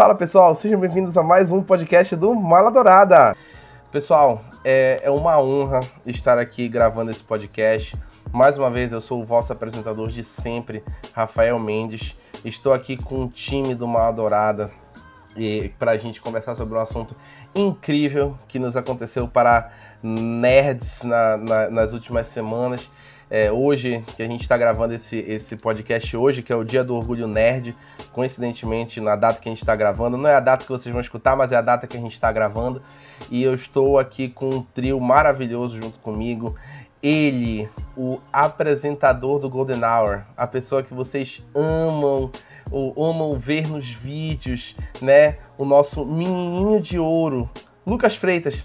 Fala pessoal, sejam bem-vindos a mais um podcast do Mala Dourada. Pessoal, é, é uma honra estar aqui gravando esse podcast. Mais uma vez, eu sou o vosso apresentador de sempre, Rafael Mendes. Estou aqui com o time do Mala Dourada para a gente conversar sobre um assunto incrível que nos aconteceu para nerds na, na, nas últimas semanas. É, hoje, que a gente está gravando esse, esse podcast hoje, que é o Dia do Orgulho Nerd, coincidentemente, na data que a gente está gravando, não é a data que vocês vão escutar, mas é a data que a gente está gravando. E eu estou aqui com um trio maravilhoso junto comigo. Ele, o apresentador do Golden Hour, a pessoa que vocês amam, ou amam ver nos vídeos, né? O nosso menininho de ouro, Lucas Freitas.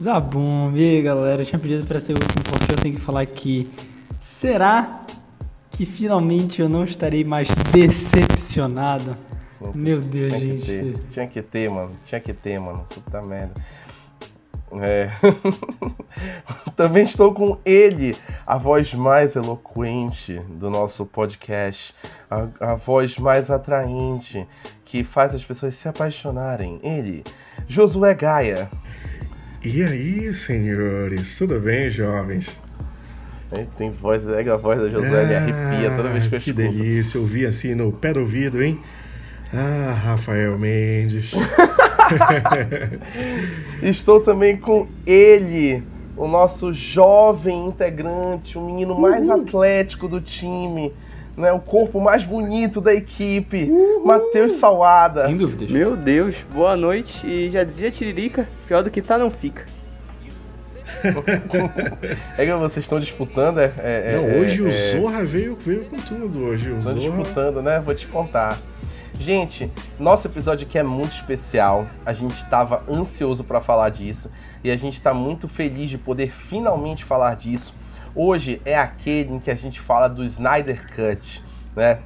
Zabum, e aí galera, eu tinha pedido para ser o último eu tenho que falar que será que finalmente eu não estarei mais decepcionado? Meu Deus, tinha gente. Que ter, tinha que ter, mano. Tinha que ter, mano. Puta merda. É. Também estou com ele, a voz mais eloquente do nosso podcast, a, a voz mais atraente, que faz as pessoas se apaixonarem. Ele, Josué Gaia. E aí, senhores? Tudo bem, jovens? Tem voz, é a voz da Josué, ah, arrepia toda vez que eu que escuto. Que delícia, ouvir assim no pé do ouvido, hein? Ah, Rafael Mendes. Estou também com ele, o nosso jovem integrante, o menino mais Uhul. atlético do time, né, o corpo mais bonito da equipe, Matheus Salada. Sem dúvidas. Meu Deus, boa noite. E já dizia Tiririca, pior do que tá não fica. é que vocês estão disputando, é. é não, é, hoje é, o Zorra veio, veio com tudo. Hoje o Estão Zorra. disputando, né? Vou te contar. Gente, nosso episódio aqui é muito especial. A gente estava ansioso para falar disso e a gente está muito feliz de poder finalmente falar disso. Hoje é aquele em que a gente fala do Snyder Cut, né?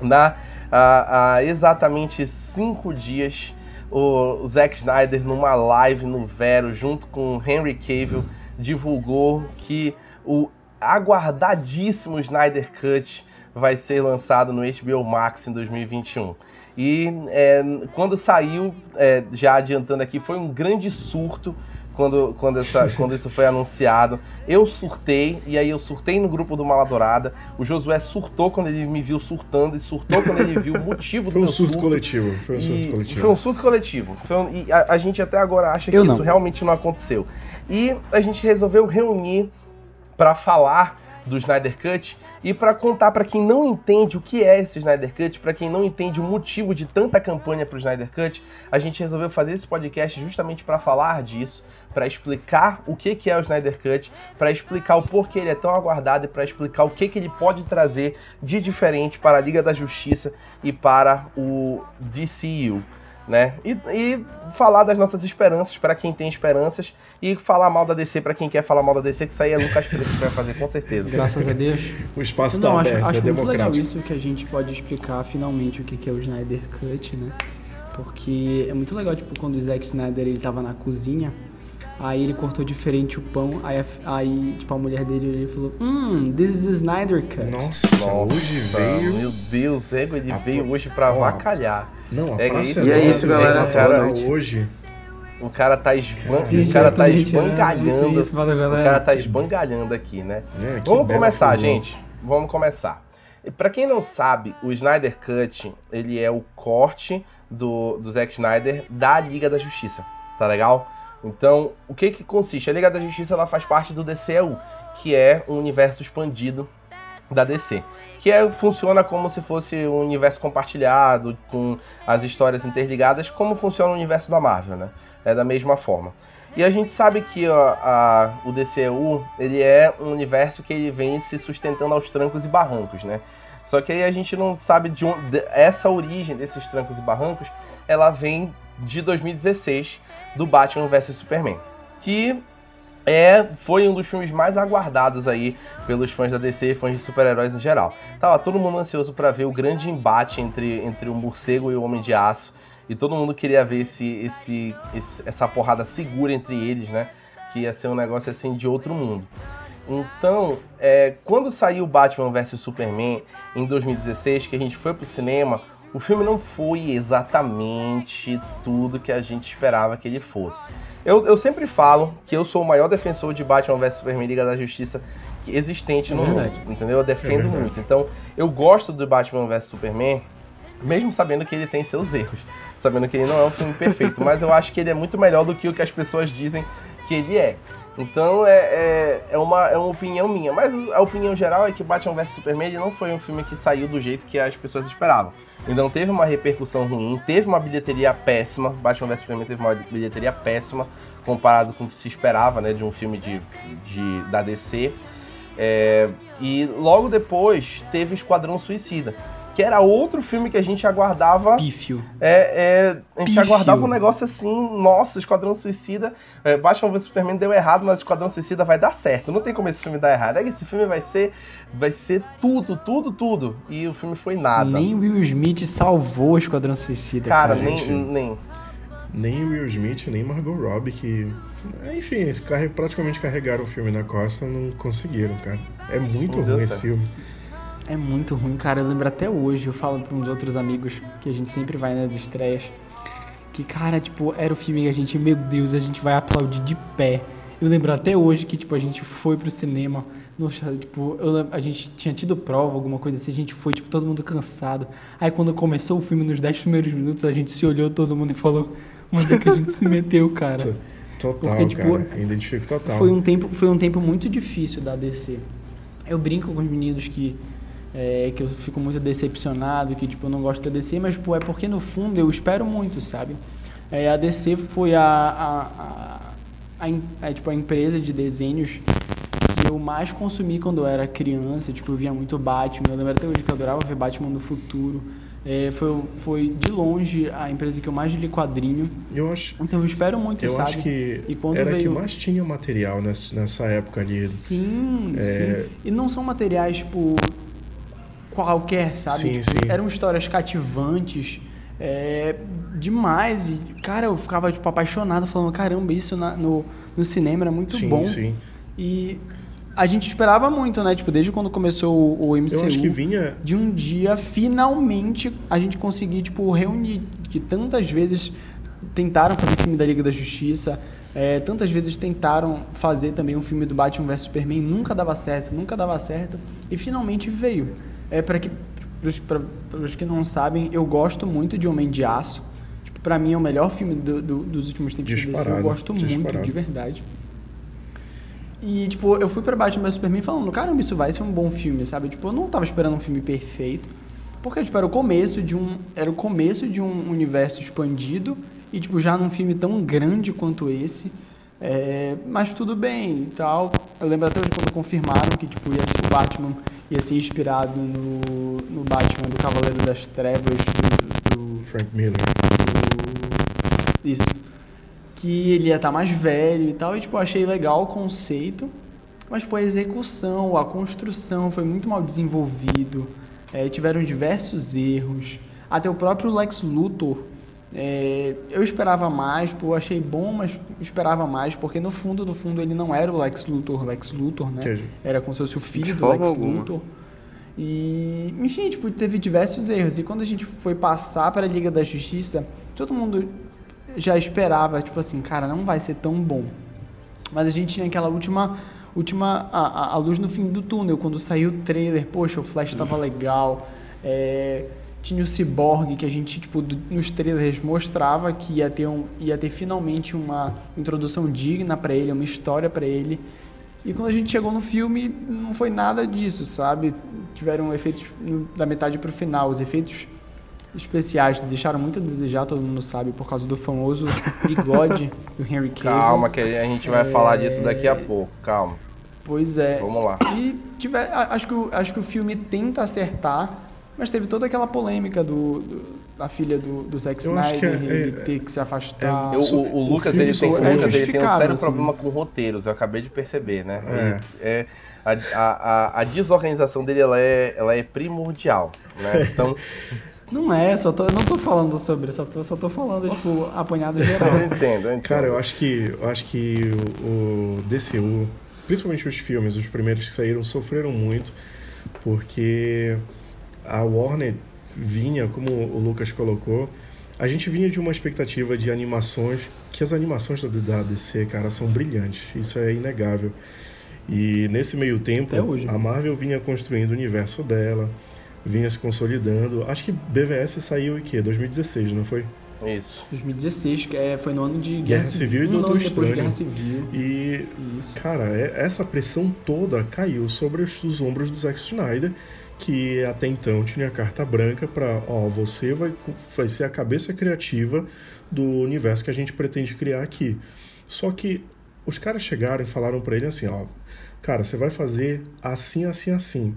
Na, há, exatamente cinco dias, o Zack Snyder, numa live no Vero, junto com Henry Cavill, divulgou que o aguardadíssimo Snyder Cut vai ser lançado no HBO Max em 2021. E é, quando saiu, é, já adiantando aqui, foi um grande surto quando, quando, essa, quando isso foi anunciado. Eu surtei, e aí eu surtei no grupo do Maladourada. O Josué surtou quando ele me viu surtando, e surtou quando ele viu o motivo foi do um surto, surto coletivo. Foi um surto coletivo. Foi um surto coletivo. Um, e a, a, gente até agora acha que eu isso não. realmente não aconteceu. E a gente resolveu reunir para falar do Snyder Cut e para contar para quem não entende o que é esse Snyder Cut, para quem não entende o motivo de tanta campanha para o Snyder Cut, a gente resolveu fazer esse podcast justamente para falar disso, para explicar o que que é o Snyder Cut, para explicar o porquê ele é tão aguardado e para explicar o que que ele pode trazer de diferente para a Liga da Justiça e para o DCU né? E, e, falar das nossas esperanças para quem tem esperanças e falar mal da DC para quem quer falar mal da DC, que isso aí é Lucas Preto que vai fazer com certeza. Graças a Deus. o espaço está aberto, acho, acho é muito democrático. legal isso que a gente pode explicar finalmente o que é o Snyder Cut, né? Porque é muito legal, tipo, quando o Zack Snyder ele tava na cozinha, aí ele cortou diferente o pão, aí, aí tipo, a mulher dele ele falou, hum, this is a Snyder Cut. Nossa, Nossa hoje veio... Meu Deus, ele a veio hoje pra avacalhar. Não, a É praça isso. é E é isso, galera. gente, Cara, hoje. O cara tá, esban... O cara tá é muito esbangalhando. isso, fala, O galera. cara tá esbangalhando aqui, né? É, Vamos começar, fusão. gente. Vamos começar. E Pra quem não sabe, o Snyder Cut, ele é o corte do, do Zack Snyder da Liga da Justiça, tá legal? Então, o que que consiste? A Liga da Justiça, ela faz parte do DCEU, que é um universo expandido da DC. Que é, funciona como se fosse um universo compartilhado, com as histórias interligadas, como funciona o universo da Marvel, né? É da mesma forma. E a gente sabe que a- o DCU, ele é um universo que ele vem se sustentando aos trancos e barrancos, né? Só que aí a gente não sabe de onde essa origem desses trancos e barrancos, ela vem de 2016 do Batman vs Superman, que é foi um dos filmes mais aguardados aí pelos fãs da DC e fãs de super-heróis em geral. Tava todo mundo ansioso para ver o grande embate entre, entre o morcego e o Homem de Aço. E todo mundo queria ver esse, esse, esse- essa porrada segura entre eles, né? Que ia ser um negócio assim de outro mundo. Então, é, quando saiu Batman vs Superman em 2016, que a gente foi pro cinema, o filme não foi exatamente tudo que a gente esperava que ele fosse. Eu, eu sempre falo que eu sou o maior defensor de Batman vs Superman Liga da Justiça existente no É mundo, verdade. entendeu? Eu defendo verdade. muito. Então, eu gosto do Batman vs Superman, mesmo sabendo que ele tem seus erros, sabendo que ele não é um filme perfeito, mas eu acho que ele é muito melhor do que o que as pessoas dizem que ele é. Então é, é, é, uma, é uma opinião minha, mas a opinião geral é que Batman vs Superman não foi um filme que saiu do jeito que as pessoas esperavam. Então teve uma repercussão ruim, teve uma bilheteria péssima, Batman vs Superman teve uma bilheteria péssima comparado com o que se esperava né, de um filme de, de, da DC. É, e logo depois teve Esquadrão Suicida, que era outro filme que a gente aguardava. Pífio. É, é, a gente Pífio. aguardava um negócio assim, nossa, Esquadrão Suicida. É, Batman vs Superman deu errado, mas Esquadrão Suicida vai dar certo. Não tem como esse filme dar errado. É que esse filme vai ser, vai ser tudo, tudo, tudo. E o filme foi nada. Nem Will Smith salvou o Esquadrão Suicida. Cara, cara. nem, gente. nem. Nem Will Smith, nem Margot Robbie, que. Enfim, praticamente carregaram o filme na costa, não conseguiram, cara. É muito deu ruim esse certo. filme. É muito ruim, cara. Eu lembro até hoje, eu falo para uns outros amigos que a gente sempre vai nas estreias. Que, cara, tipo, era o filme que a gente, meu Deus, a gente vai aplaudir de pé. Eu lembro até hoje que, tipo, a gente foi pro cinema. Nossa, tipo, eu a gente tinha tido prova, alguma coisa assim, a gente foi, tipo, todo mundo cansado. Aí quando começou o filme, nos 10 primeiros minutos, a gente se olhou todo mundo e falou, onde é que a gente se meteu, cara? Total, Porque, tipo, cara. Identifico total. Foi um tempo, foi um tempo muito difícil da DC. Eu brinco com os meninos que é, que eu fico muito decepcionado, que tipo eu não gosto da DC, mas pô, é porque no fundo eu espero muito, sabe? É, a DC foi a, a, a, a, em- é, tipo, a empresa de desenhos que eu mais consumi quando eu era criança. Tipo, eu via muito Batman. Eu lembro até hoje que eu adorava ver Batman no futuro. É, foi, foi de longe a empresa que eu mais li quadrinho. Eu acho, Então eu espero muito, eu sabe? acho que E quando era a que veio- mais tinha material nessa, nessa época ali. Sim, É. sim. E não são materiais, tipo, qualquer, sabe? Sim, Tipo, sim. Eram histórias cativantes, é, demais. E, cara, eu ficava, tipo, apaixonado, falando, caramba, isso na- no, no cinema era muito sim, bom. sim. E a gente esperava muito, né? Tipo, desde quando começou o, o MCU. Eu acho que vinha. De um dia, finalmente, a gente conseguir, tipo, reunir. Que tantas vezes tentaram fazer filme da Liga da Justiça, é, tantas vezes tentaram fazer também um filme do Batman vs Superman, nunca dava certo, nunca dava certo, e finalmente veio. É para que para os que não sabem, eu gosto muito de Homem de Aço. Tipo, para mim é o melhor filme do- do- dos últimos tempos da DC. Eu Disparado, gosto muito, disparado. de verdade. E, tipo, eu fui pra Batman vs Superman falando, caramba, isso vai ser um bom filme, sabe? Tipo, eu não tava esperando um filme perfeito. Porque, tipo, era o começo de um. Era o começo de um universo expandido. E, tipo, já num filme tão grande quanto esse. É, mas tudo bem e tal. Eu lembro até hoje quando confirmaram que, tipo, ia ser o Batman ia ser inspirado no, no Batman do Cavaleiro das Trevas do- do Frank Miller. isso. Que ele ia estar mais velho e tal. E, tipo, eu achei legal o conceito. Mas, pô, a execução, a construção foi muito mal desenvolvido. É, tiveram diversos erros. Até o próprio Lex Luthor. É, eu esperava mais, pô, eu achei bom, mas esperava mais, porque no fundo, no fundo, ele não era o Lex Luthor, Lex Luthor, né? Que- Era como se fosse o filho De do Lex alguma. Luthor. E, enfim, tipo, teve diversos erros. E quando a gente foi passar para a Liga da Justiça, todo mundo já esperava, tipo assim, cara, não vai ser tão bom. Mas a gente tinha aquela última, última a, a- a luz no fim do túnel, quando saiu o trailer, poxa, o Flash tava legal. é, tinha o Cyborg, que a gente, tipo, nos trailers mostrava que ia ter, um, ia ter finalmente uma introdução digna para ele, uma história para ele. E quando a gente chegou no filme, não foi nada disso, sabe? Tiveram efeitos da metade pro final. Os efeitos especiais deixaram muito a desejar, todo mundo sabe, por causa do famoso bigode do Henry Cavill. Calma, que a gente vai falar disso daqui a pouco. Calma. Pois é. Vamos lá. E tiver, acho, que acho que o filme tenta acertar, mas teve toda aquela polêmica do, do- da filha do, do Zack Eu acho que Snyder, é- ele é- ter que se afastar. Eu- Isso- o, o o Lucas, filme ele tem, o é Lucas ele tem um justificável, sério assim. problema com roteiros, eu acabei de perceber, né? É. Ele- é, a, a, a, desorganização dele ela é, ela é primordial, né? Então, Não é, só tô, eu não tô falando sobre, só tô, só tô falando, tipo, apanhado geral. eu entendo, eu entendo. Cara, eu acho que, eu acho que o, o DCU, principalmente os filmes, os primeiros que saíram, sofreram muito, porque a Warner vinha, como o Lucas colocou, a gente vinha de uma expectativa de animações, que as animações da DC, cara, são brilhantes. Isso é inegável. E nesse meio tempo, a Marvel vinha construindo o universo dela, vinha se consolidando. Acho que BVS saiu em quê? 2016, não foi? Isso. 2016, que é, foi no ano de Guerra, Guerra Civil e um Doutor Estranho. Guerra Civil. E, Isso. cara, é, essa pressão toda caiu sobre os, os ombros do Zack Snyder, que até então tinha carta branca para, ó, você vai, vai ser a cabeça criativa do universo que a gente pretende criar aqui. Só que os caras chegaram e falaram para ele assim, ó, cara, você vai fazer assim, assim, assim.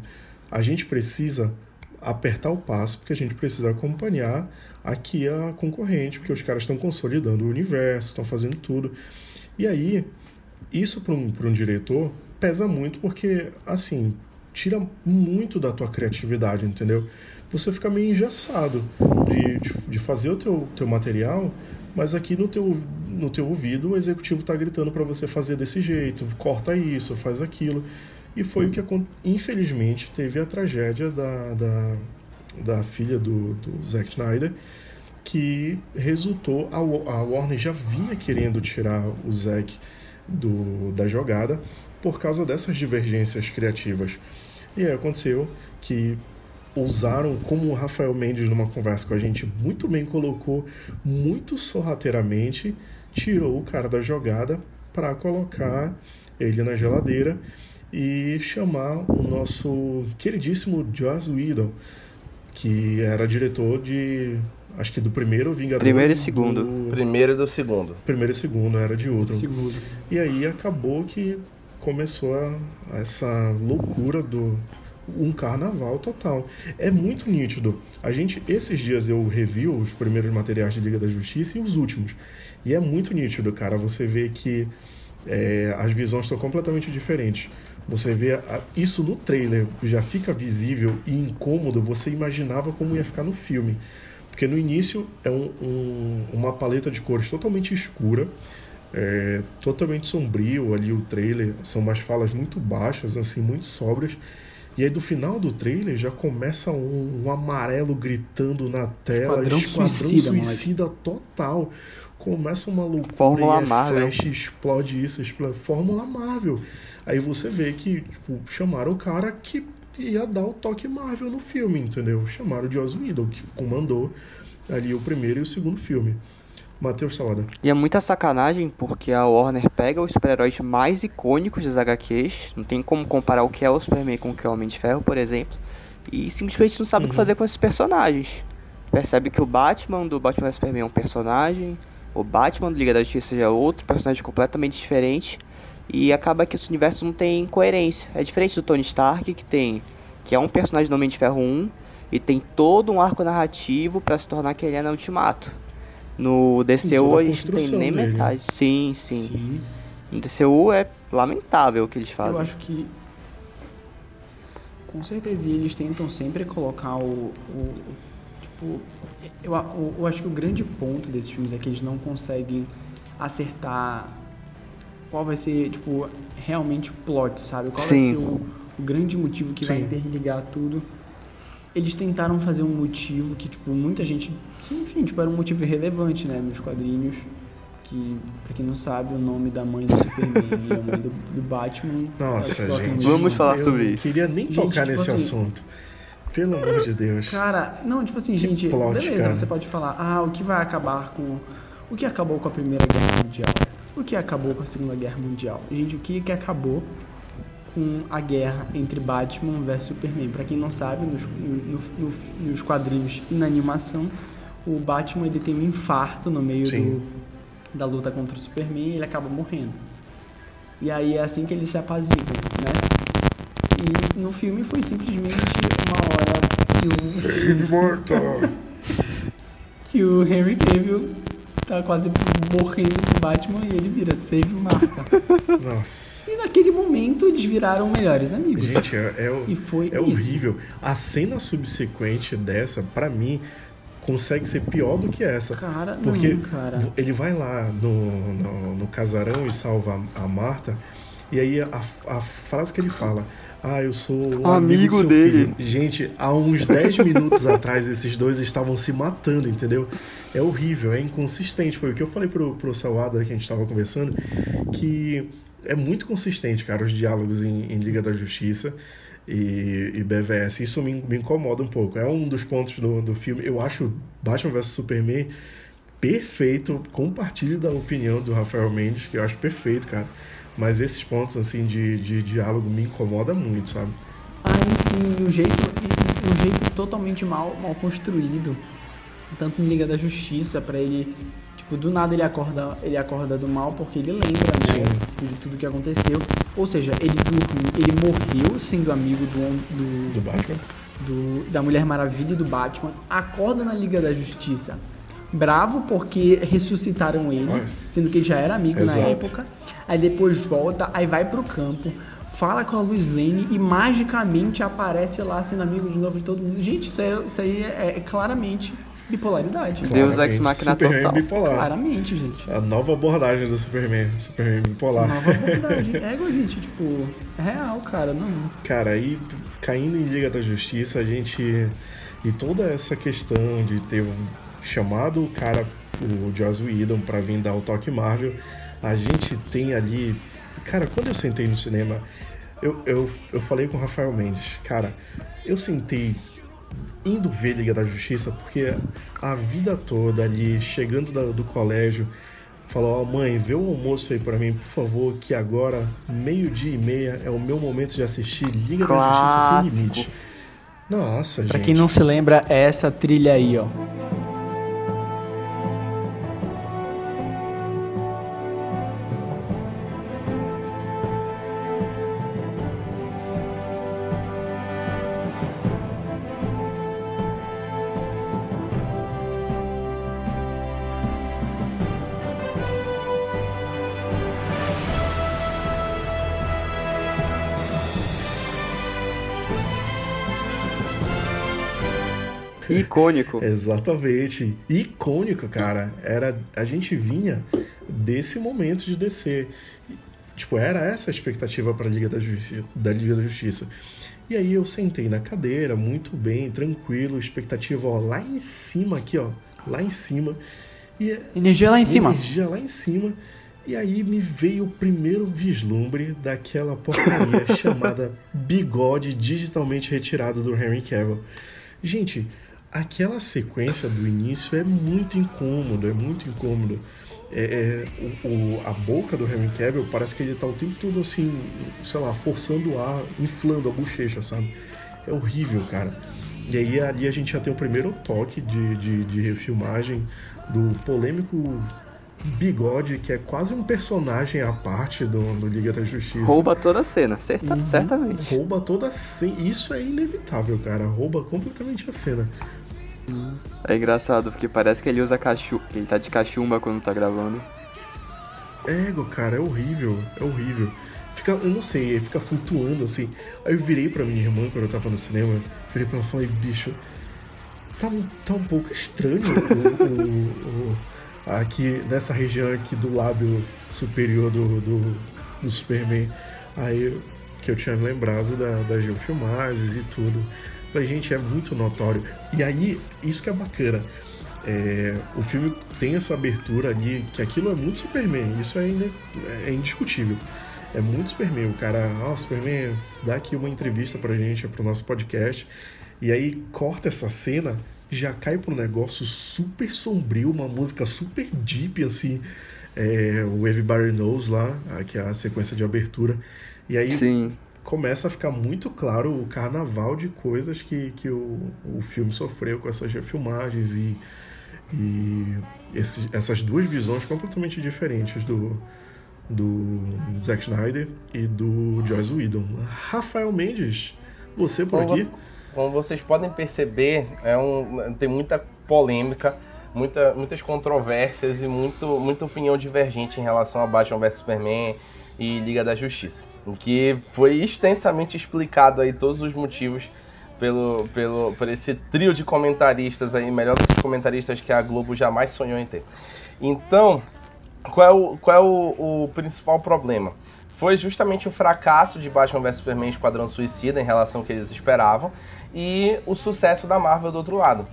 A gente precisa apertar o passo, porque a gente precisa acompanhar aqui a concorrente, porque os caras estão consolidando o universo, estão fazendo tudo. E aí, isso para um, um diretor pesa muito, porque, assim, tira muito da tua criatividade, entendeu? Você fica meio engessado de, de, de fazer o teu, teu material, mas aqui no teu, no teu ouvido o executivo está gritando para você fazer desse jeito, corta isso, faz aquilo. E foi o que, infelizmente, teve a tragédia da, da, da filha do, do Zack Snyder, que resultou. A, Warner já vinha querendo tirar o Zack do, da jogada por causa dessas divergências criativas. E aí aconteceu que usaram, como o Rafael Mendes, numa conversa com a gente, muito bem colocou, muito sorrateiramente, tirou o cara da jogada para colocar ele na geladeira e chamar o nosso queridíssimo Joss Whedon, que era diretor de acho que do primeiro Vingadores. Primeiro e segundo. Do... Primeiro e do segundo. Primeiro e segundo, era de outro. Segundo. E aí acabou que começou a, essa loucura do um carnaval total. É muito nítido. A gente, esses dias eu revi os primeiros materiais de Liga da Justiça e os últimos. E é muito nítido, cara. Você vê que é, as visões estão completamente diferentes. Você vê isso no trailer, já fica visível e incômodo. Você imaginava como ia ficar no filme. Porque no início é um, um, uma paleta de cores totalmente escura, é, totalmente sombrio ali o trailer. São umas falas muito baixas, assim, muito sóbrias. E aí do final do trailer já começa um, um amarelo gritando na tela. Esquadrão, Esquadrão suicida, suicida total. Começa uma loucura. Fórmula Marvel. Flash, explode isso, explode. Fórmula Marvel. Aí você vê que tipo, chamaram o cara que ia dar o toque Marvel no filme, entendeu? Chamaram o Joss Whedon, que comandou ali o primeiro e o segundo filme. Matheus Salada. E é muita sacanagem porque a Warner pega os super-heróis mais icônicos das HQs, não tem como comparar o que é o Superman com o que é o Homem de Ferro, por exemplo, e simplesmente não sabe uhum. o que uhum. fazer com esses personagens. Percebe que o Batman do Batman Superman é um personagem, o Batman do Liga da Justiça já é outro personagem completamente diferente, e acaba que esse universo não tem coerência. É diferente do Tony Stark, que tem que é um personagem do Homem de Ferro 1 e tem todo um arco narrativo para se tornar quem ele é no Ultimato. No DCU a gente não tem nem dele. metade. Sim, sim, sim. No DCU é lamentável o que eles fazem. Eu acho que. Com certeza eles tentam sempre colocar o. o tipo. Eu, eu, eu acho que o grande ponto desses filmes é que eles não conseguem acertar qual vai ser, tipo, realmente o plot, sabe? Qual Sim. vai ser o, o grande motivo que Sim. vai interligar tudo eles tentaram fazer um motivo que, tipo, muita gente. Enfim, tipo, era um motivo irrelevante, né? Nos quadrinhos. Que, pra quem não sabe, o nome da mãe do Superman e a mãe do, do Batman. Nossa, gente. Vamos falar eu sobre isso. queria nem gente, tocar tipo nesse assim, assunto. Pelo amor de Deus. Cara, não, tipo assim, que gente, plot, beleza, cara. você pode falar, ah, o que vai acabar com. O que acabou com a Primeira Guerra Mundial? O que acabou com a Segunda Guerra Mundial? Gente, o que, que acabou com a guerra entre Batman versus Superman. Para quem não sabe, nos, no, no, nos quadrinhos e na animação, o Batman ele tem um infarto no meio do, da luta contra o Superman e ele acaba morrendo. E aí é assim que ele se apazigua, né? E no filme foi simplesmente uma hora que o... Save Mortal! que o Henry Cavill tá quase morrendo pro Batman e ele vira save marca. Nossa. E naquele momento eles viraram melhores amigos. Gente, é, é, e foi é horrível. A cena subsequente dessa, para mim, consegue ser pior do que essa. Cara, porque não, cara. ele vai lá no, no, no casarão e salva a Marta. E aí a, a frase que ele fala, ah, eu sou um amigo, amigo dele. Filho. Gente, há uns 10 minutos atrás esses dois estavam se matando, entendeu? É horrível, é inconsistente. Foi o que eu falei pro, pro Salada que a gente tava conversando, que é muito consistente, cara, os diálogos em, em Liga da Justiça e, e BVS. Isso me, me, incomoda um pouco. É um dos pontos do, do filme. Eu acho Batman vs Superman perfeito. Compartilho da opinião do Rafael Mendes, que eu acho perfeito, cara. Mas esses pontos, assim, de, de diálogo me incomoda muito, sabe? Ah, enfim, o jeito, o jeito totalmente mal, mal construído. Tanto em Liga da Justiça, para ele Tipo, do nada ele acorda, ele acorda do mal porque ele lembra, né, de tudo que aconteceu. Ou seja, ele dormiu, ele morreu sendo amigo do do, do Batman, do, da Mulher Maravilha e do Batman. Acorda na Liga da Justiça, bravo porque ressuscitaram ele, Ai. sendo que ele já era amigo Exato. na época. Aí depois volta, aí vai pro campo, fala com a Luiz Lane e magicamente aparece lá sendo amigo de novo de todo mundo. Gente, isso aí, isso aí é, é claramente Bipolaridade. Deus Ex Machina Superman total. bipolar. Claramente, gente. A nova abordagem do Superman. Superman bipolar. Nova abordagem. É, gente, tipo, é real, cara, não. Cara, aí caindo em Liga da Justiça, a gente. E toda essa questão de ter chamado o cara, o Joss Whedon, pra vir dar o toque Marvel, a gente tem ali. Cara, quando eu sentei no cinema, eu, eu, eu falei com o Rafael Mendes, cara, eu sentei indo ver Liga da Justiça, porque a vida toda ali, chegando do, do colégio, falou: Ó, oh, mãe, vê o almoço aí para mim, por favor, que agora, meio-dia e meia, é o meu momento de assistir Liga Clássico. da Justiça Sem Limite. Nossa, pra gente. Pra quem não se lembra, é essa trilha aí, ó. Icônico. Exatamente. Icônico, cara. Era, a gente vinha desse momento de descer. Tipo, era essa a expectativa para a Liga da Justiça, da Liga da Justiça. E aí eu sentei na cadeira, muito bem, tranquilo, expectativa ó, lá em cima aqui, ó, lá em cima. E energia lá em cima. Energia lá em cima. E aí me veio o primeiro vislumbre daquela porcaria chamada bigode digitalmente retirado do Henry Cavill. Gente, aquela sequência do início é muito incômodo, é muito incômodo. É, é o, o, a boca do Henry Cavill parece que ele tá o tempo todo assim, sei lá, forçando o ar, inflando a bochecha, sabe? É horrível, cara. E aí ali a gente já tem o primeiro toque de, de, de refilmagem do polêmico Bigode, que é quase um personagem à parte do, do Liga da Justiça. Rouba toda a cena, certa, uhum. certamente. Rouba toda a cena. Isso é inevitável, cara. Rouba completamente a cena. É engraçado, porque parece que ele usa cachumba. Ele tá de cachumba quando tá gravando. Ego, cara, é horrível. É horrível. Fica, eu não sei, ele fica flutuando assim. Aí eu virei pra minha irmã quando eu tava no cinema. Virei pra ela e falei, bicho, tá, tá um pouco estranho o, o, o, aqui nessa região aqui do lábio superior do, do, do Superman. Aí que eu tinha lembrado da, das filmagens e tudo pra gente é muito notório. E aí, isso que é bacana. É, o filme tem essa abertura ali, que aquilo é muito Superman, isso é, é indiscutível. É muito Superman. O cara, ó, oh, Superman, dá aqui uma entrevista pra gente, pro nosso podcast. E aí corta essa cena, já cai pro negócio super sombrio, uma música super deep, assim. É, o Everybody Knows lá, que é a sequência de abertura. E aí Sim começa a ficar muito claro o carnaval de coisas que, que o, o filme sofreu com essas refilmagens e, e esse, essas duas visões completamente diferentes do, do Zack Snyder e do Joss Whedon. Rafael Mendes, você por como aqui? Você, como vocês podem perceber, é um, tem muita polêmica, muita, muitas controvérsias e muito, muita opinião divergente em relação a Batman vs Superman e Liga da Justiça que foi extensamente explicado aí todos os motivos pelo, pelo, por esse trio de comentaristas aí, melhor do que comentaristas que a Globo jamais sonhou em ter. Então, qual é o, qual é o, o principal problema? foi justamente o fracasso de Batman vs Superman Esquadrão Suicida em relação ao que eles esperavam e o sucesso da Marvel do outro lado.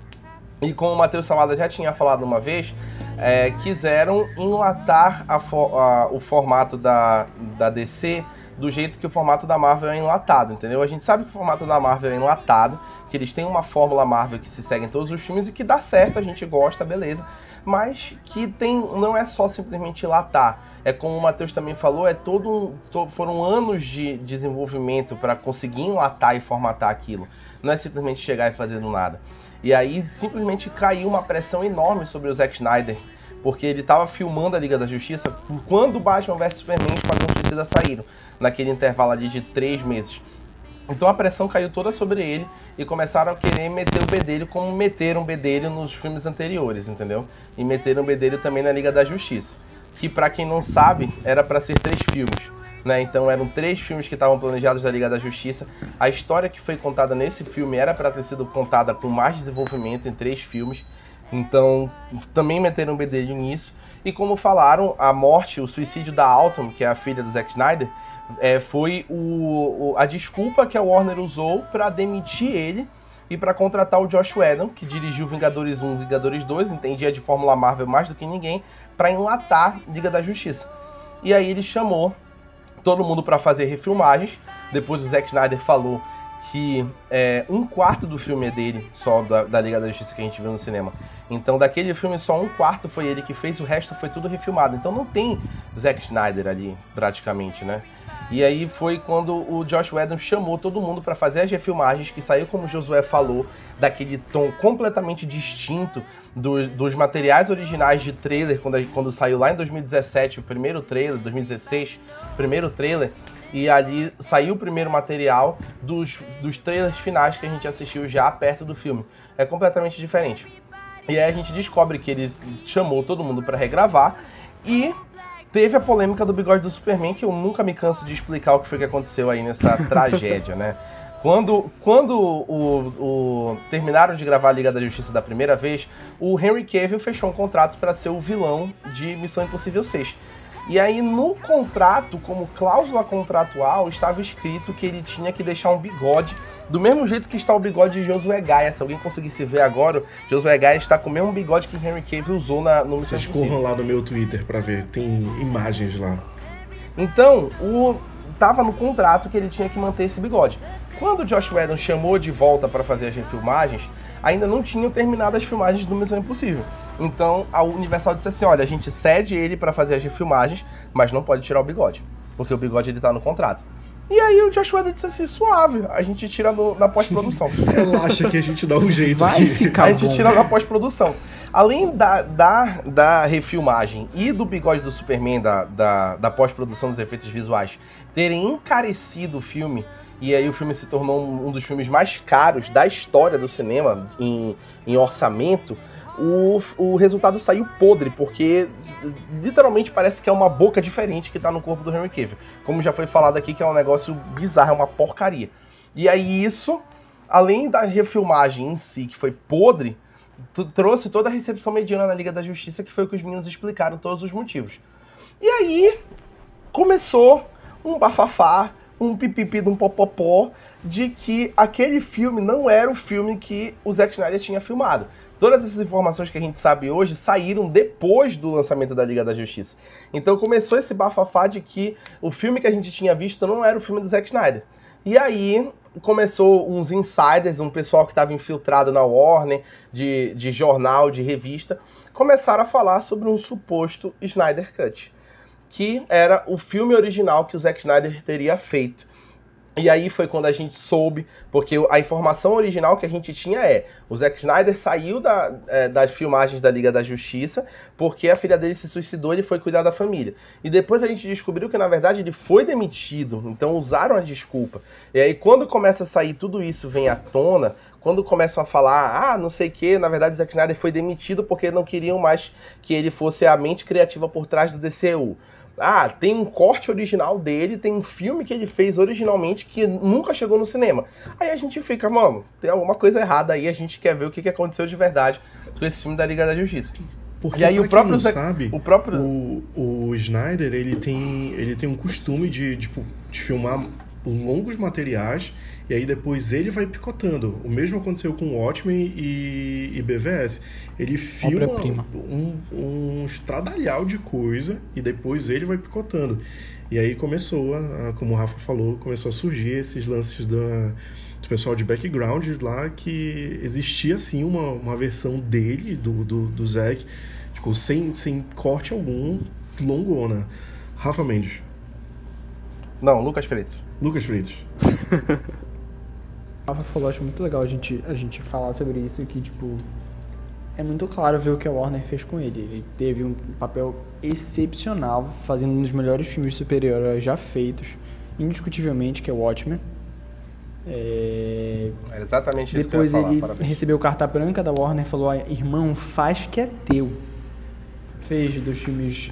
E como o Matheus Salada já tinha falado uma vez, é, quiseram enlatar a, a, o formato da, da DC do jeito que o formato da Marvel é enlatado, entendeu? A gente sabe que o formato da Marvel é enlatado, que eles têm uma fórmula Marvel que se segue em todos os filmes e que dá certo, a gente gosta, beleza. Mas que tem não é só simplesmente latar. É como o Matheus também falou, é todo, to, foram anos de desenvolvimento para conseguir enlatar e formatar aquilo. Não é simplesmente chegar e fazer do nada. E aí simplesmente caiu uma pressão enorme sobre o Zack Snyder, porque ele estava filmando a Liga da Justiça quando Batman vs Superman e Esquadrão Suicida saíram, naquele intervalo ali de três meses. Então a pressão caiu toda sobre ele e começaram a querer meter o bedelho como meteram o bedelho nos filmes anteriores, entendeu? E meteram o bedelho também na Liga da Justiça, que para quem não sabe, era para ser três filmes. Né? Então eram três filmes que estavam planejados da Liga da Justiça. A história que foi contada nesse filme era para ter sido contada com mais desenvolvimento em três filmes. Então também meteram o bedelho nisso. E como falaram, a morte, o suicídio da Autumn, que é a filha do Zack Snyder, é, foi o, o, a desculpa que a Warner usou para demitir ele e para contratar o Josh Whedon, que dirigiu Vingadores 1 Vingadores 2, entendia de Fórmula Marvel mais do que ninguém, para enlatar Liga da Justiça. E aí ele chamou todo mundo para fazer refilmagens. Depois o Zack Snyder falou que é, um quarto do filme é dele, só da, da, Liga da Justiça que a gente viu no cinema. Então, daquele filme, só um quarto foi ele que fez, o resto foi tudo refilmado. Então, não tem Zack Snyder ali, praticamente, né? E aí foi quando o Josh Whedon chamou todo mundo para fazer as refilmagens, que saiu, como o Josué falou, daquele tom completamente distinto do, dos materiais originais de trailer, quando, quando saiu lá em 2017, o primeiro trailer, 2016, primeiro trailer, e ali saiu o primeiro material dos, dos trailers finais que a gente assistiu já perto do filme. É completamente diferente. E aí a gente descobre que ele chamou todo mundo para regravar e teve a polêmica do bigode do Superman, que eu nunca me canso de explicar o que foi que aconteceu aí nessa tragédia, né? Quando, quando o, o, terminaram de gravar a Liga da Justiça da primeira vez, o Henry Cavill fechou um contrato para ser o vilão de Missão Impossível 6. E aí no contrato, como cláusula contratual, estava escrito que ele tinha que deixar um bigode do mesmo jeito que está o bigode de Josué Gaia. Se alguém conseguisse ver agora, Josué Gaia está com o mesmo bigode que Henry Cavill usou na, no Missão Vocês corram lá no meu Twitter para ver, tem imagens lá. Então, o tava no contrato que ele tinha que manter esse bigode. Quando o Josh Whedon chamou de volta para fazer as refilmagens, ainda não tinham terminado as filmagens do Missão Impossível. Então a Universal disse assim: olha, a gente cede ele para fazer as refilmagens, mas não pode tirar o bigode, porque o bigode ele tá no contrato. E aí o Josh Whedon disse assim, suave, a gente tira no, na pós-produção. Relaxa que a gente dá um jeito Vai aqui. Ficar a gente bom. tira na pós-produção. Além da, da, da refilmagem e do bigode do Superman, da, da, da pós-produção dos efeitos visuais, terem encarecido o filme, e aí o filme se tornou um dos filmes mais caros da história do cinema em, em orçamento, o, o resultado saiu podre, porque literalmente parece que é uma boca diferente que tá no corpo do Henry Cavill. Como já foi falado aqui, que é um negócio bizarro, é uma porcaria. E aí isso, além da refilmagem em si, que foi podre, trouxe toda a recepção mediana na Liga da Justiça, que foi o que os meninos explicaram todos os motivos. E aí começou um bafafá, um pipipi de um popopó de que aquele filme não era o filme que o Zack Snyder tinha filmado. Todas essas informações que a gente sabe hoje saíram depois do lançamento da Liga da Justiça. Então começou esse bafafá de que o filme que a gente tinha visto não era o filme do Zack Snyder. E aí começou uns insiders, um pessoal que estava infiltrado na Warner, de, de jornal, de revista, começaram a falar sobre um suposto Snyder Cut que era o filme original que o Zack Snyder teria feito. E aí foi quando a gente soube, porque a informação original que a gente tinha é: o Zack Snyder saiu da, é, das filmagens da Liga da Justiça porque a filha dele se suicidou e ele foi cuidar da família. E depois a gente descobriu que na verdade ele foi demitido, então usaram a desculpa. E aí quando começa a sair tudo isso, vem à tona, quando começam a falar, ah, não sei o que, na verdade o Zack Snyder foi demitido porque não queriam mais que ele fosse a mente criativa por trás do DCU. Ah, tem um corte original dele, tem um filme que ele fez originalmente que nunca chegou no cinema. Aí a gente fica, mano, tem alguma coisa errada aí, a gente quer ver o que aconteceu de verdade com esse filme da Liga da Justiça. Porque E aí o próprio sabe, o próprio- o, o Snyder, ele tem, ele tem um costume de, tipo, de filmar longos materiais e aí depois ele vai picotando. O mesmo aconteceu com Watchmen e, e BVS. Ele filma um, um estradalhal de coisa e depois ele vai picotando. E aí começou, a, a- como o Rafa falou, começou a surgir esses lances da, do pessoal de background lá que existia assim uma, uma versão dele, do, do, do Zack, tipo, sem, sem corte algum, longona. Rafa Mendes, Não, Lucas Freitas. Lucas Freitas. O Rafa falou, acho muito legal a gente, a gente falar sobre isso, que, tipo, é muito claro ver o que a Warner fez com ele. Ele teve um papel excepcional, fazendo um dos melhores filmes de super-heróis já feitos, indiscutivelmente, que é o Watchmen. É, Era exatamente isso Depois que eu ia falar. ele parabéns. recebeu carta branca da Warner e falou: "Ah, irmão, faz que é teu. Fez dos filmes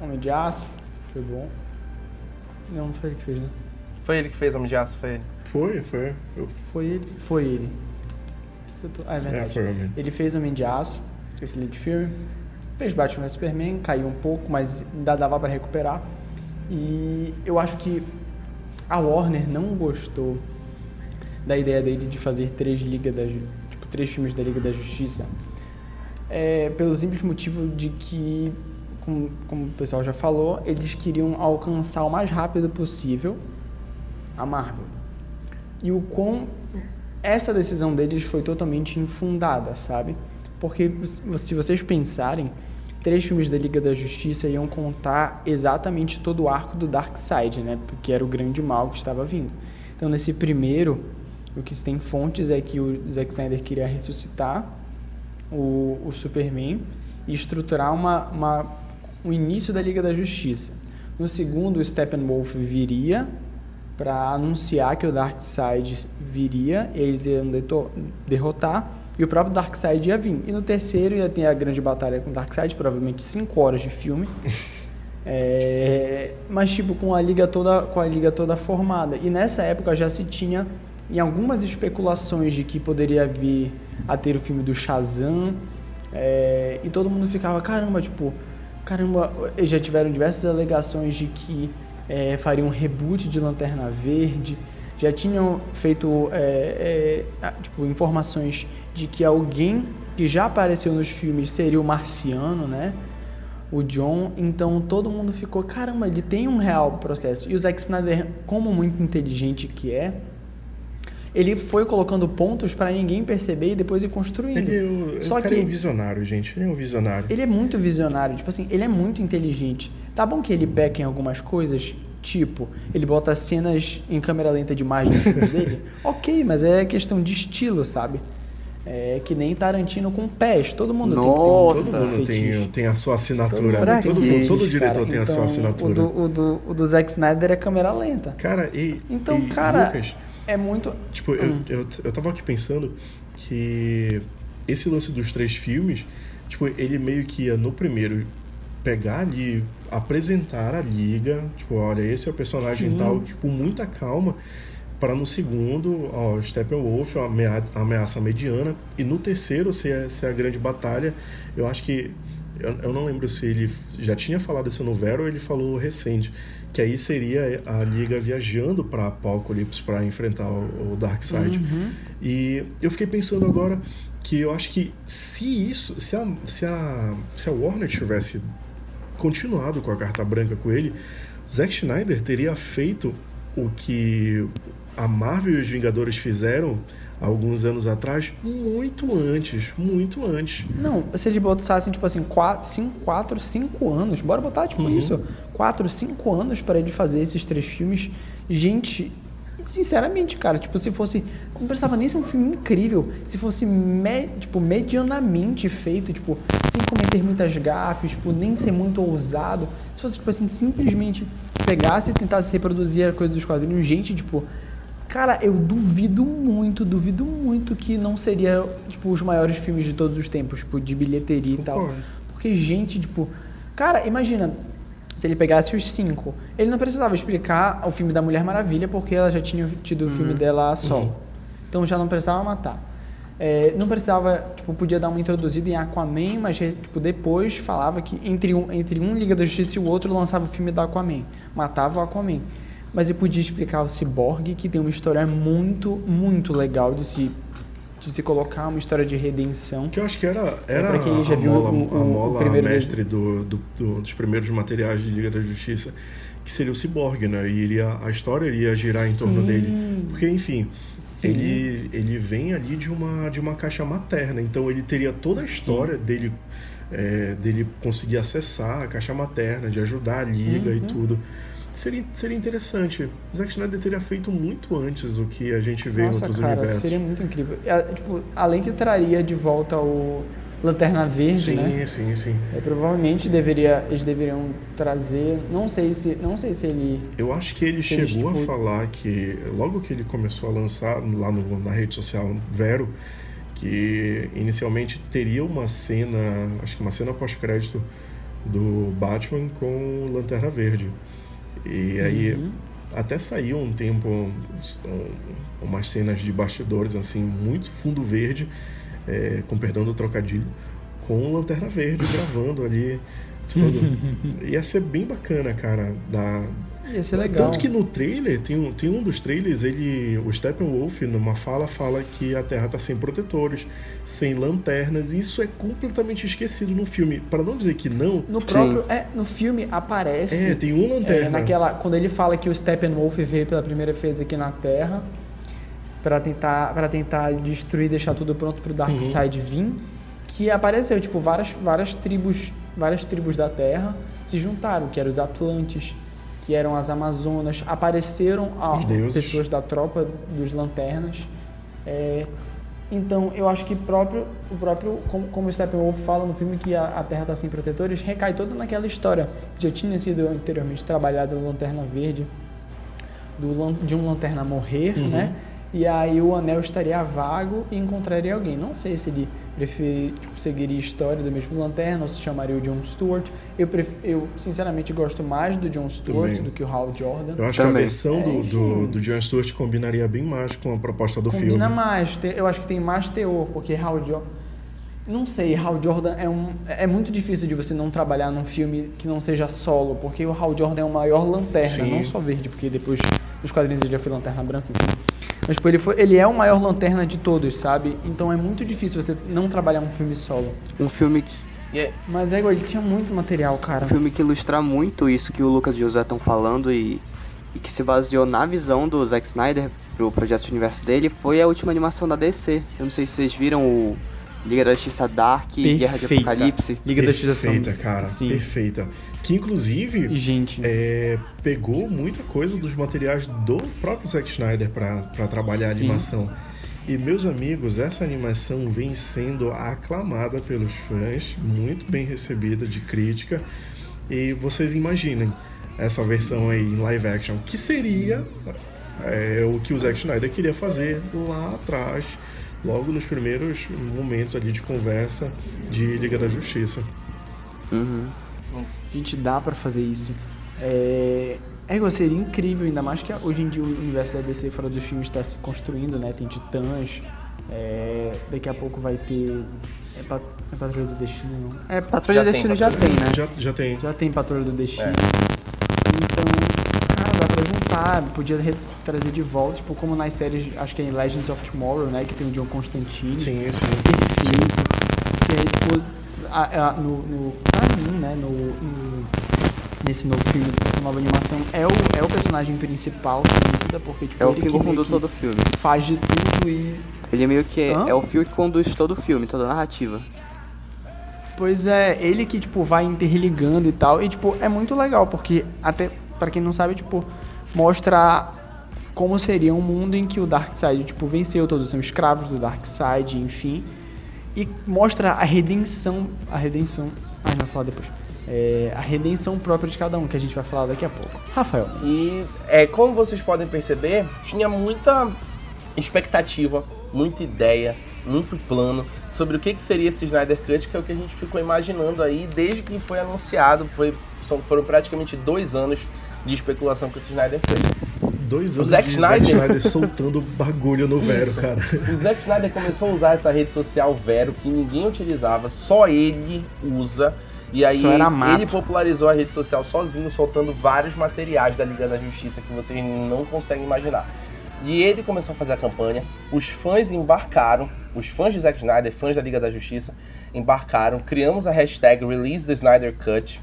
Homem de Aço, foi bom. Não, não foi ele que fez, né? Foi ele que fez Homem de Aço, foi ele. Foi, foi. Eu, Foi ele? Foi ele. Eu tô- Ah, é é, verdade. foi homem. Ele fez Homem de Aço, excelente filme. Fez Batman vs Superman, caiu um pouco, mas ainda dava pra recuperar. E eu acho que a Warner não gostou da ideia dele de fazer três Liga da Ju- tipo três filmes da Liga da Justiça. É, pelo simples motivo de que, como, como o pessoal já falou, eles queriam alcançar o mais rápido possível a Marvel. E o quão essa decisão deles foi totalmente infundada, sabe? Porque se vocês pensarem, três filmes da Liga da Justiça iam contar exatamente todo o arco do Darkseid, né? Porque era o grande mal que estava vindo. Então, nesse primeiro, o que se tem fontes é que o Zack Snyder queria ressuscitar o, o Superman e estruturar uma, uma, o início da Liga da Justiça. No segundo, o Steppenwolf viria para anunciar que o Darkseid viria, eles iam derrotar e o próprio Darkseid ia vir. E no terceiro ia ter a grande batalha com o Darkseid, provavelmente 5 horas de filme. É, mas tipo com a liga toda com a liga toda formada e nessa época já se tinha em algumas especulações de que poderia vir a ter o filme do Shazam é, e todo mundo ficava caramba tipo caramba já tiveram diversas alegações de que é, fariam um reboot de Lanterna Verde. Já tinham feito é, é, tipo informações de que alguém que já apareceu nos filmes seria o Marciano né? O John, então todo mundo ficou, caramba, ele tem um real processo. E o Zack Snyder, como muito inteligente que é, ele foi colocando pontos para ninguém perceber e depois ir construindo. Ele, é o- Só cara que é um visionário, gente. Ele é um visionário. ele é muito visionário, tipo assim, ele é muito inteligente. Tá bom que ele peca em algumas coisas, tipo, ele bota cenas em câmera lenta demais no filme dele. Ok, mas é questão de estilo, sabe? É que nem Tarantino com pés. Todo mundo Nossa, tem Todo mundo tem, tem a sua Todo assinatura. né? Todo, um mundo- todo diretor cara. tem a sua Então, assinatura. O do, o, do, o do Zack Snyder é câmera lenta. Cara, e. Então, e, cara, Lucas, é muito. Tipo, Hum. eu, eu, eu tava aqui pensando que esse lance dos três filmes, tipo, ele meio que ia no primeiro pegar ali, apresentar a liga, tipo, olha, esse é o personagem Sim. tal, tipo, com muita calma, para no segundo, ó, Steppenwolf, uma amea- ameaça mediana, e no terceiro ser, ser a grande batalha, eu acho que eu, eu não lembro se ele já tinha falado isso no Vero ou ele falou recente, que aí seria a Liga viajando para Apocalipse para enfrentar o, o Darkseid. Uhum. E eu fiquei pensando agora que eu acho que se isso, se a, se a, se a Warner tivesse continuado com a carta branca com ele, Zack Snyder teria feito o que a Marvel e os Vingadores fizeram alguns anos atrás, muito antes, muito antes. Não, se eles botassem, tipo assim, 4, 5 anos, bora botar, tipo, Uhum. isso, 4, 5 anos para ele fazer esses três filmes. Gente, sinceramente, cara, tipo, se fosse. Não precisava nem ser um filme incrível. Se fosse, me- tipo, medianamente feito, tipo, sem cometer muitas gafes, tipo, nem ser muito ousado. Se fosse, tipo assim, simplesmente pegasse e tentasse reproduzir a coisa dos quadrinhos, gente, tipo. Cara, eu duvido muito, duvido muito que não seria, tipo, os maiores filmes de todos os tempos, tipo, de bilheteria e tal. Porque, gente, tipo. Cara, imagina, se ele pegasse os cinco, ele não precisava explicar o filme da Mulher Maravilha, porque ela já tinha tido o filme dela só. Uhum. Então já não precisava matar. É, não precisava, tipo, podia dar uma introduzida em Aquaman, mas tipo, depois falava que entre um, entre um Liga da Justiça e o outro lançava o filme da Aquaman. Matava o Aquaman. Mas ele podia explicar o Cyborg, que tem uma história muito, muito legal de se, de se colocar, uma história de redenção. Que eu acho que era, era pra quem já a viu mola, o- o- a o mola primeiro mestre do, do- do- dos primeiros materiais de Liga da Justiça, que seria o Cyborg, né? E iria, a história iria girar em torno Sim. dele. Porque, enfim, Sim. ele, ele vem ali de uma, de uma caixa materna, então ele teria toda a história dele, é, dele conseguir acessar a caixa materna, de ajudar a liga e Uhum. tudo. Seria, seria interessante. Zack Snyder teria feito muito antes o que a gente vê em Nossa, outros cara, universos. seria muito incrível. É, tipo, além que traria de volta o Lanterna Verde, Sim, né? sim, sim. É, provavelmente deveria, eles deveriam trazer, não sei se, não sei se ele Eu acho que ele chegou a tipo- falar que, logo que ele começou a lançar lá no- na rede social Vero, que inicialmente teria uma cena, acho que uma cena pós-crédito do Batman com Lanterna Verde. E aí Uhum. até saiu um tempo um- umas cenas de bastidores assim, muito fundo verde, é, com perdão do trocadilho, com Lanterna Verde gravando ali tudo. Ia ser bem bacana, cara, da, ia ser legal. tanto que no trailer, tem um, tem um dos trailers, ele, o Steppenwolf, numa fala, fala que a Terra tá sem protetores, sem lanternas, e isso é completamente esquecido no filme. Para não dizer que não, No próprio, é, no filme aparece é, tem uma é, lanterna. naquela quando ele fala que o Steppenwolf veio pela primeira vez aqui na Terra para tentar para tentar destruir, deixar tudo pronto pro Uhum. Darkseid vir, que apareceu tipo várias várias tribos, várias tribos da Terra se juntaram, que eram os Atlantes, que eram as Amazonas, apareceram a, pessoas da tropa dos Lanternas. É, então, eu acho que próprio, o próprio, como, como o Steppenwolf fala no filme que a, a Terra está sem protetores, recai toda naquela história já tinha sido anteriormente trabalhada no Lanterna Verde, do, de um Lanterna morrer, Uhum. né? E aí o anel estaria vago e encontraria alguém. Não sei se ele prefere, tipo, seguiria a história do mesmo Lanterna ou se chamaria o John Stewart. Eu, pref- eu sinceramente gosto mais do John Stewart Também. do que o Hal Jordan. Eu acho que a Também. versão É, do, do, do John Stewart combinaria bem mais com a proposta do Combina filme. mais, te- eu acho que tem mais teor, porque Hal Jordan. Não sei, Hal Jordan é um. É muito difícil de você não trabalhar num filme que não seja solo, porque o Hal Jordan é o maior lanterna, Sim. não só verde, porque depois nos quadrinhos ele já foi lanterna branca, enfim. Mas tipo, ele, foi, ele é o maior lanterna de todos, sabe? Então é muito difícil você não trabalhar um filme solo. Um filme que, é- Mas é igual, ele tinha muito material, cara. um filme que ilustra muito isso que o Lucas e o Josué estão falando e, e que se baseou na visão do Zack Snyder pro projeto de universo dele foi a última animação da DC. Eu não sei se vocês viram o Liga da Justiça Dark e Guerra de. Apocalipse. Liga da Justiça Perfeita, cara. Sim. Perfeita. Que inclusive gente, é, pegou muita coisa dos materiais do próprio Zack Snyder para trabalhar a Sim. animação. E, meus amigos, essa animação vem sendo aclamada pelos fãs, muito bem recebida de crítica. E vocês imaginem essa versão aí em live action, que seria é, o que o Zack Snyder queria fazer lá atrás, logo nos primeiros momentos ali de conversa de Liga da Justiça. Uhum. Gente, dá pra fazer isso. É, é igual, seria incrível, ainda mais que hoje em dia o universo da DC fora dos filmes está se construindo, né? Tem Titãs, é, daqui a pouco vai ter. É, Pat- é Patrulha do Destino, não? É, Patrulha do tem, Destino já Patrulha. tem, né? Já, já tem. já tem Patrulha do Destino. É. Então, cara, dá pra juntar, podia re- trazer de volta, tipo, como nas séries, acho que é em Legends of Tomorrow, né? Que tem o John Constantine. Sim, sim. perfeito. Que aí, tipo, a- a- no, no, pra mim, né, no, no- nesse novo filme, nessa nova animação, é o, é o personagem principal, sem dúvida, porque, tipo, É o ele que condutor do filme. faz de tudo e... Ele é meio que é, é o fio que conduz todo o filme, toda a narrativa. Pois é, ele que, tipo, vai interligando e tal, e, tipo, é muito legal, porque, até, pra quem não sabe, tipo, mostra como seria um mundo em que o Darkseid, tipo, venceu, todos são escravos do Darkseid, enfim, e mostra a redenção, a redenção, ah, a gente vai falar depois, é, a redenção própria de cada um, que a gente vai falar daqui a pouco. Rafael, E é, como vocês podem perceber, tinha muita expectativa, muita ideia, muito plano sobre o que, que seria esse Snyder Cut, que é o que a gente ficou imaginando aí desde que foi anunciado. Foi, são, foram praticamente dois anos de especulação com esse Snyder Cut. Dois anos Zack de Snyder. Zack Snyder soltando bagulho no Vero, Isso. cara. O Zack Snyder começou a usar essa rede social Vero que ninguém utilizava, só ele usa. E aí Só era mato. ele popularizou a rede social sozinho, soltando vários materiais da Liga da Justiça que vocês não conseguem imaginar. E ele começou a fazer a campanha, os fãs embarcaram, os fãs de Zack Snyder, fãs da Liga da Justiça, embarcaram, criamos a hashtag Release the Snyder Cut.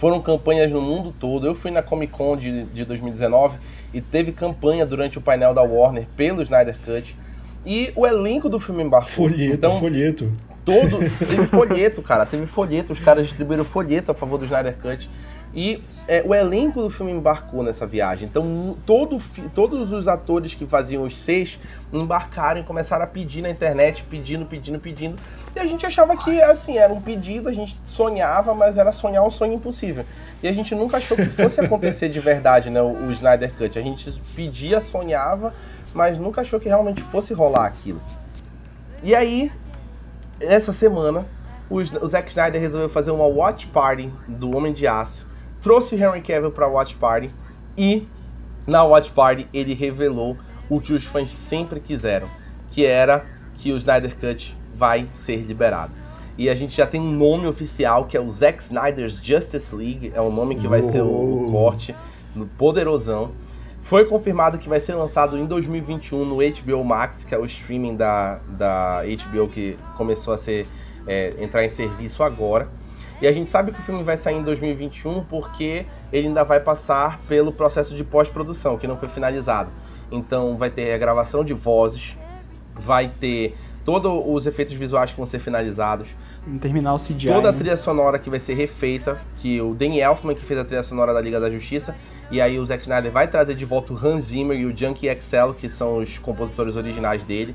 Foram campanhas no mundo todo. Eu fui na Comic Con de, de 2019 e teve campanha durante o painel da Warner pelo Snyder Cut. E o elenco do filme embarcou. Folheto, então, folheto. todo. Teve folheto, cara. Teve folheto. Os caras distribuíram folheto a favor do Snyder Cut. E é, o elenco do filme embarcou nessa viagem. Então, todo, todos os atores que faziam os seis embarcaram e começaram a pedir na internet, pedindo, pedindo, pedindo. E a gente achava que, assim, era um pedido, a gente sonhava, mas era sonhar um sonho impossível. E a gente nunca achou que fosse acontecer de verdade, né, o, o Snyder Cut. A gente pedia, sonhava, mas nunca achou que realmente fosse rolar aquilo. E aí, essa semana, o, o Zack Snyder resolveu fazer uma watch party do Homem de Aço, trouxe Henry Cavill pra watch party e na watch party ele revelou o que os fãs sempre quiseram, que era que o Snyder Cut vai ser liberado. E a gente já tem um nome oficial que é o Zack Snyder's Justice League, é o nome que vai ser o, o Uou. corte no poderosão. Foi confirmado que vai ser lançado em 2021 no HBO Max, que é o streaming da, da HBO que começou a ser é, entrar em serviço agora. E a gente sabe que o filme vai sair em 2021 porque ele ainda vai passar pelo processo de pós-produção, que não foi finalizado. Então vai ter a gravação de vozes, vai ter todos os efeitos visuais que vão ser finalizados, terminar o CGI. toda a né? trilha sonora que vai ser refeita, que o Danny Elfman que fez a trilha sonora da Liga da Justiça, e aí o Zack Snyder vai trazer de volta o Hans Zimmer e o Junkie XL, que são os compositores originais dele,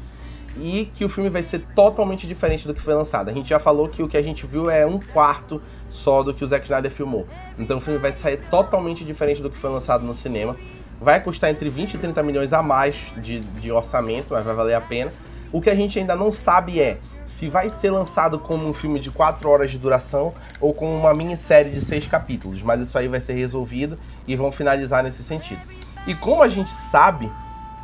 e que o filme vai ser totalmente diferente do que foi lançado. A gente já falou que o que a gente viu é um quarto só do que o Zack Snyder filmou. Então o filme vai sair totalmente diferente do que foi lançado no cinema. Vai custar entre 20 e 30 milhões a mais de, de orçamento, mas vai valer a pena. O que a gente ainda não sabe é se vai ser lançado como um filme de 4 horas de duração ou como uma minissérie de 6 capítulos, mas isso aí vai ser resolvido e vão finalizar nesse sentido. E como a gente sabe,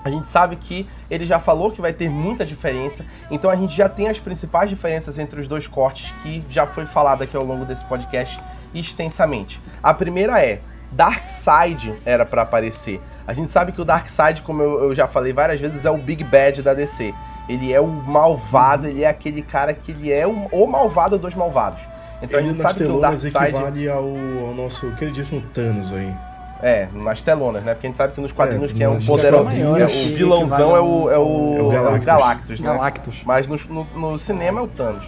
a gente sabe que ele já falou que vai ter muita diferença, então a gente já tem as principais diferenças entre os dois cortes que já foi falado aqui ao longo desse podcast extensamente. A primeira é Darkseid era para aparecer. A gente sabe que o Darkseid, como eu, eu já falei várias vezes, é o Big Bad da DC. Ele é o malvado, ele é aquele cara que ele é o, o malvado dos malvados. Então Ele a gente sabe que o Darkseid equivale ao, ao nosso queridíssimo Thanos aí. É, nas telonas, né? Porque a gente sabe que nos quadrinhos É, quem é o nos poderoso, quadrinhos é, que o vilãozão é o, é o, É o Galactus. Galactus, né? Galactus. Mas no, no, no cinema é o Thanos.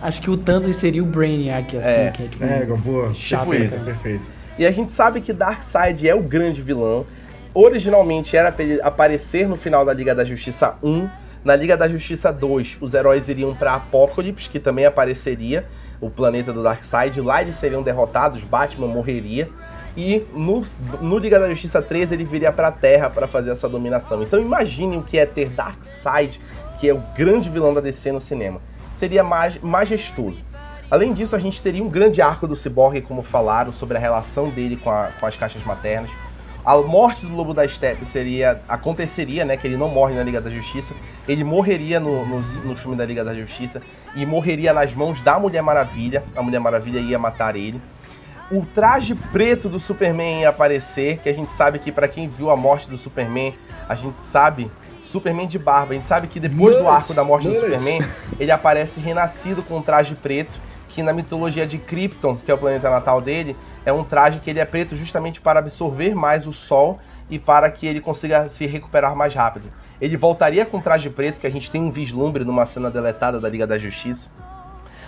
Acho que o Thanos seria o Brainiac, assim, É. que é tipo. É, boa. Chato, perfeito, né? perfeito. E a gente sabe que Darkseid é o grande vilão. Originalmente era pra ele aparecer no final da Liga da Justiça 1. Na Liga da Justiça 2, os heróis iriam pra Apokolips, que também apareceria, o planeta do Darkseid. Lá eles seriam derrotados, Batman morreria. E no, no Liga da Justiça 3 ele viria pra Terra pra fazer essa dominação. Então imagine o que é ter Darkseid, que é o grande vilão da DC no cinema. Seria maj majestoso. Além disso, a gente teria um grande arco do Cyborg, como falaram, sobre a relação dele com, a- com as caixas maternas. A morte do Lobo da Steppe seria. aconteceria, né? Que ele não morre na Liga da Justiça. Ele morreria no, no, no filme da Liga da Justiça e morreria nas mãos da Mulher Maravilha. A Mulher Maravilha ia matar ele. O traje preto do Superman ia aparecer, que a gente sabe que pra quem viu a morte do Superman, a gente sabe. Superman de barba, a gente sabe que depois do arco da morte do. Superman, ele aparece renascido com um traje preto, que na mitologia de Krypton, que é o planeta natal dele, é um traje que ele é preto justamente para absorver mais o sol e para que ele consiga se recuperar mais rápido. Ele voltaria com traje preto, que a gente tem um vislumbre numa cena deletada da Liga da Justiça.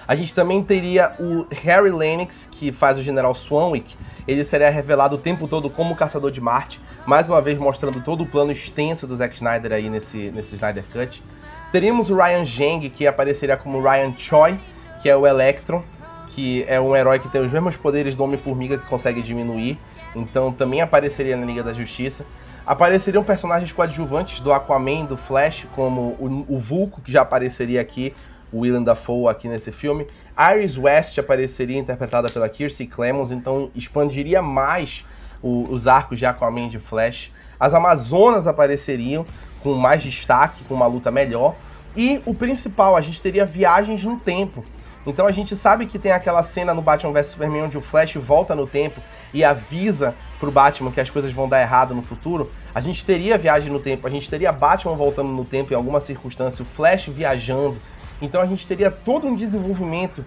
A gente também teria o Harry Lennox, que faz o General Swanwick. Ele seria revelado o tempo todo como Caçador de Marte, mais uma vez mostrando todo o plano extenso do Zack Snyder aí nesse, nesse Snyder Cut. Teríamos o Ryan Zheng, que apareceria como Ryan Choi, que é o Electron, que é um herói que tem os mesmos poderes do Homem-Formiga, que consegue diminuir. Então também apareceria na Liga da Justiça. Apareceriam personagens coadjuvantes do Aquaman, do Flash, como o, o Vulco, que já apareceria aqui, o Willem Dafoe aqui nesse filme. Iris West apareceria interpretada pela Kirstie Clemons, então expandiria mais o, os arcos de Aquaman de Flash. As Amazonas apareceriam com mais destaque, com uma luta melhor. E o principal, a gente teria viagens no tempo. Então a gente sabe que tem aquela cena no Batman vs Superman onde o Flash volta no tempo e avisa pro Batman que as coisas vão dar errado no futuro. A gente teria viagem no tempo, a gente teria Batman voltando no tempo em alguma circunstância, o Flash viajando. Então a gente teria todo um desenvolvimento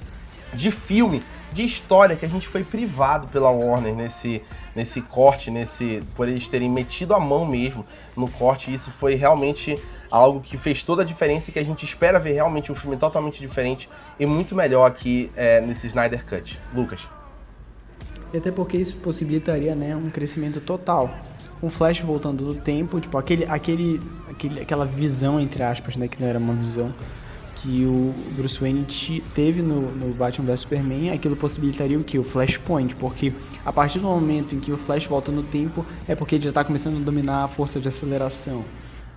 de filme, de história que a gente foi privado pela Warner nesse, nesse corte, nesse por eles terem metido a mão mesmo no corte. Isso foi realmente algo que fez toda a diferença e que a gente espera ver realmente um filme totalmente diferente e muito melhor aqui é, nesse Snyder Cut. Lucas. E até porque isso possibilitaria né, um crescimento total. Um Flash voltando do tempo, tipo, aquele, aquele, aquele, aquela visão, entre aspas, né, que não era uma visão, que o Bruce Wayne teve no, no Batman vs Superman, aquilo possibilitaria o que? O Flashpoint, porque a partir do momento em que o Flash volta no tempo, é porque ele já está começando a dominar a força de aceleração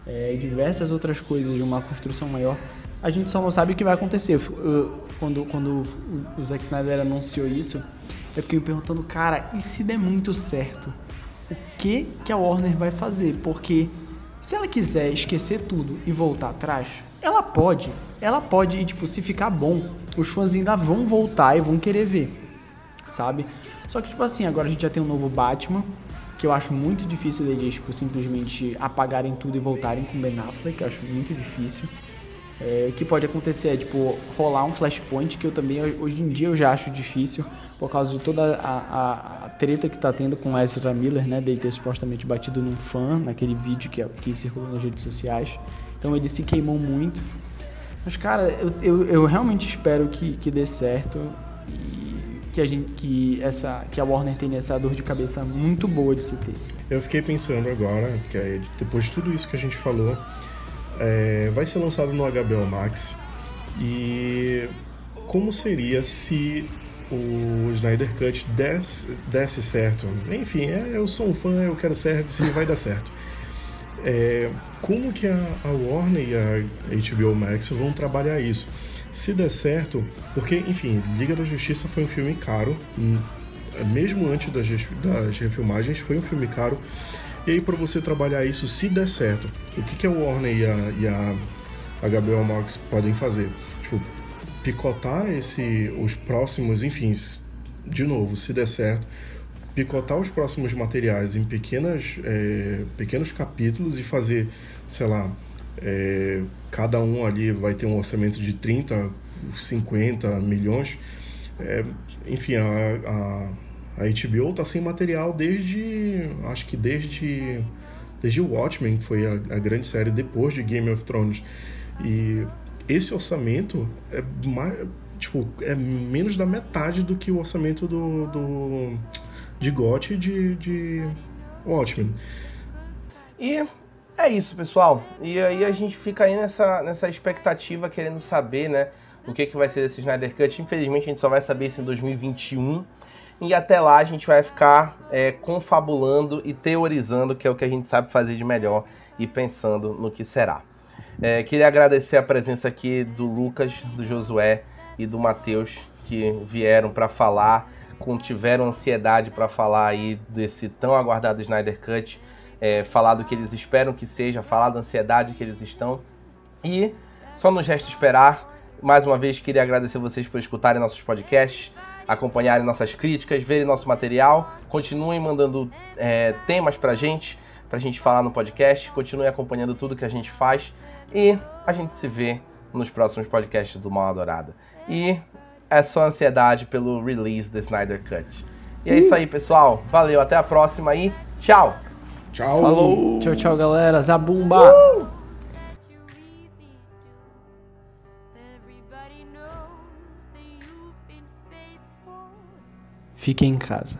é, e diversas outras coisas de uma construção maior. A gente só não sabe o que vai acontecer. Eu, eu, quando, quando o Zack Snyder anunciou isso, eu fiquei me perguntando, cara, e se der muito certo? O que, que a Warner vai fazer? Porque se ela quiser esquecer tudo e voltar atrás, ela pode. Ela pode, e tipo, se ficar bom, os fãs ainda vão voltar e vão querer ver. Sabe? Só que, tipo assim, agora a gente já tem um novo Batman, que eu acho muito difícil deles, tipo, simplesmente apagarem tudo e voltarem com Ben Affleck, eu acho muito difícil. É, o que pode acontecer é, tipo, rolar um flashpoint, que eu também, hoje em dia, eu já acho difícil, por causa de toda a, a, a treta que tá tendo com Ezra Miller, né, dele ter supostamente batido num fã, naquele vídeo que, que circulou nas redes sociais. Então ele se queimou muito. Mas, cara, eu, eu, eu realmente espero que, que dê certo e que a gente que essa que a Warner tenha essa dor de cabeça muito boa de se ter. Eu fiquei pensando agora que depois de tudo isso que a gente falou, é, vai ser lançado no HBO Max e como seria se o Snyder Cut desse, desse certo? Enfim, é, eu sou um fã, eu quero service e vai dar certo. É, como que a, a Warner e a HBO Max vão trabalhar isso? Se der certo, porque, enfim, Liga da Justiça foi um filme caro, hum, mesmo antes das, das refilmagens, foi um filme caro. E aí, para você trabalhar isso, se der certo, o que, que a Warner e a, e a, a HBO Max podem fazer? Tipo, picotar esse, os próximos, enfim, de novo, se der certo, picotar os próximos materiais em pequenas, é, pequenos capítulos e fazer, sei lá, é, cada um ali vai ter um orçamento de 30, 50 milhões. É, enfim, a, a, a HBO está sem material desde, acho que desde, desde Watchmen, que foi a, a grande série depois de Game of Thrones. E esse orçamento é mais, tipo, é menos da metade do que o orçamento do, do de GOT de, de Watchmen. E é isso, pessoal. E aí a gente fica aí nessa, nessa expectativa, querendo saber, né, o que, que vai ser desse Snyder Cut. Infelizmente a gente só vai saber isso em 2021. E até lá a gente vai ficar é, confabulando e teorizando, que é o que a gente sabe fazer de melhor, e pensando no que será. É, queria agradecer a presença aqui do Lucas, do Josué e do Matheus, que vieram para falar, tiveram ansiedade para falar aí desse tão aguardado Snyder Cut é, falar do que eles esperam que seja, falar da ansiedade que eles estão. E só nos resta esperar. Mais uma vez, queria agradecer vocês por escutarem nossos podcasts, acompanharem nossas críticas, verem nosso material. Continuem mandando é, temas pra gente, pra gente falar no podcast. Continuem acompanhando tudo que a gente faz. E a gente se vê nos próximos podcasts do Mal Adorada. E é só ansiedade pelo release do Snyder Cut. E é isso aí, pessoal. Valeu, até a próxima e tchau! Tchau. Falou. Tchau, tchau, galera. Zabumba. Uh! Fique em casa.